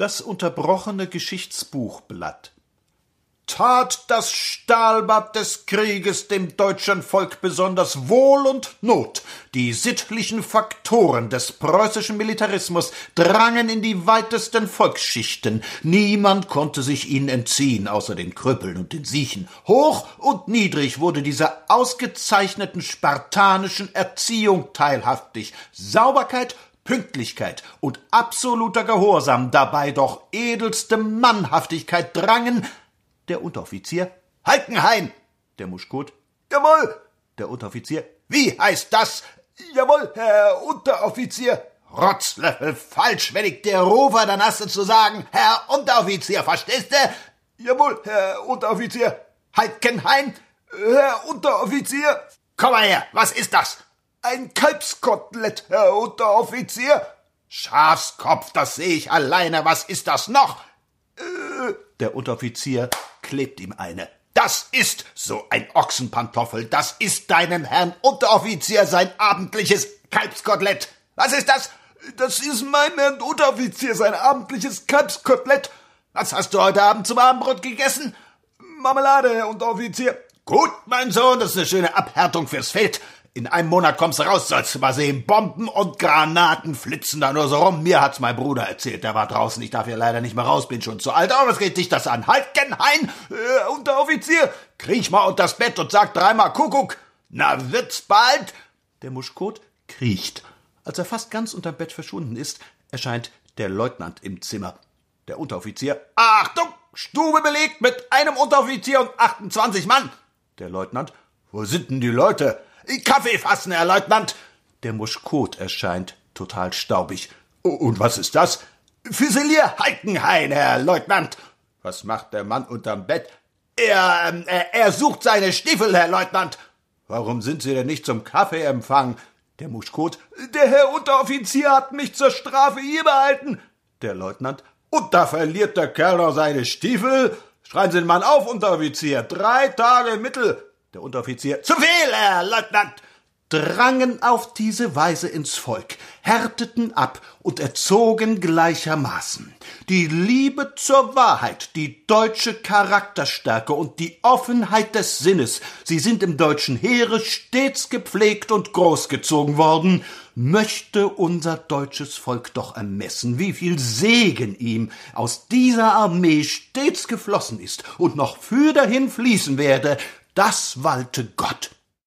Das unterbrochene Geschichtsbuchblatt. Tat das Stahlbad des Krieges dem deutschen Volk besonders Wohl und Not. Die sittlichen Faktoren des preußischen Militarismus drangen in die weitesten Volksschichten. Niemand konnte sich ihnen entziehen, außer den Krüppeln und den Siechen. Hoch und niedrig wurde dieser ausgezeichneten spartanischen Erziehung teilhaftig. Sauberkeit, Pünktlichkeit und absoluter Gehorsam, dabei doch edelste Mannhaftigkeit drangen, der Unteroffizier, Halkenhain, der Muschkot, jawohl, der Unteroffizier, wie heißt das? Jawohl, Herr Unteroffizier. Rotzlöffel, falsch, wenn ich der Rover, dann hast zu sagen, Herr Unteroffizier, verstehst du? Jawohl, Herr Unteroffizier. Halkenhain, Herr Unteroffizier. Komm mal her, was ist das? Ein Kalbskotelett, Herr Unteroffizier. Schafskopf, das sehe ich alleine. Was ist das noch? Äh, der Unteroffizier klebt ihm eine. Das ist so ein Ochsenpantoffel. Das ist deinem Herrn Unteroffizier sein abendliches Kalbskotelett. Was ist das? Das ist meinem Herrn Unteroffizier sein abendliches Kalbskotelett. Was hast du heute Abend zum Abendbrot gegessen? Marmelade, Herr Unteroffizier. Gut, mein Sohn, das ist eine schöne Abhärtung fürs Feld. In einem Monat kommst du raus, sollst du mal sehen. Bomben und Granaten flitzen da nur so rum. Mir hat's mein Bruder erzählt, der war draußen. Ich darf ja leider nicht mehr raus, bin schon zu alt. Aber was geht dich das an? Halt, Genhain, äh, Unteroffizier, kriech mal unter das Bett und sag dreimal Kuckuck. Na, wird's bald? Der Muschkot kriecht. Als er fast ganz unterm Bett verschwunden ist, erscheint der Leutnant im Zimmer. Der Unteroffizier, Achtung, Stube belegt mit einem Unteroffizier und 28 Mann. Der Leutnant, wo sind denn die Leute? Kaffee fassen, Herr Leutnant. Der Muschkot erscheint, total staubig. Und was ist das? Füsilier Heikenhain, Herr Leutnant. Was macht der Mann unterm Bett? Er, ähm, er, er sucht seine Stiefel, Herr Leutnant. Warum sind Sie denn nicht zum Kaffeeempfang? Der Muschkot. Der Herr Unteroffizier hat mich zur Strafe hier behalten. Der Leutnant. Und da verliert der Kerl noch seine Stiefel. Schreien Sie den Mann auf, Unteroffizier. Drei Tage Mittel. Der Unteroffizier Zu viel, Herr Leutnant drangen auf diese Weise ins Volk, härteten ab und erzogen gleichermaßen. Die Liebe zur Wahrheit, die deutsche Charakterstärke und die Offenheit des Sinnes, sie sind im deutschen Heere stets gepflegt und großgezogen worden, möchte unser deutsches Volk doch ermessen, wie viel Segen ihm aus dieser Armee stets geflossen ist und noch für dahin fließen werde, das walte Gott.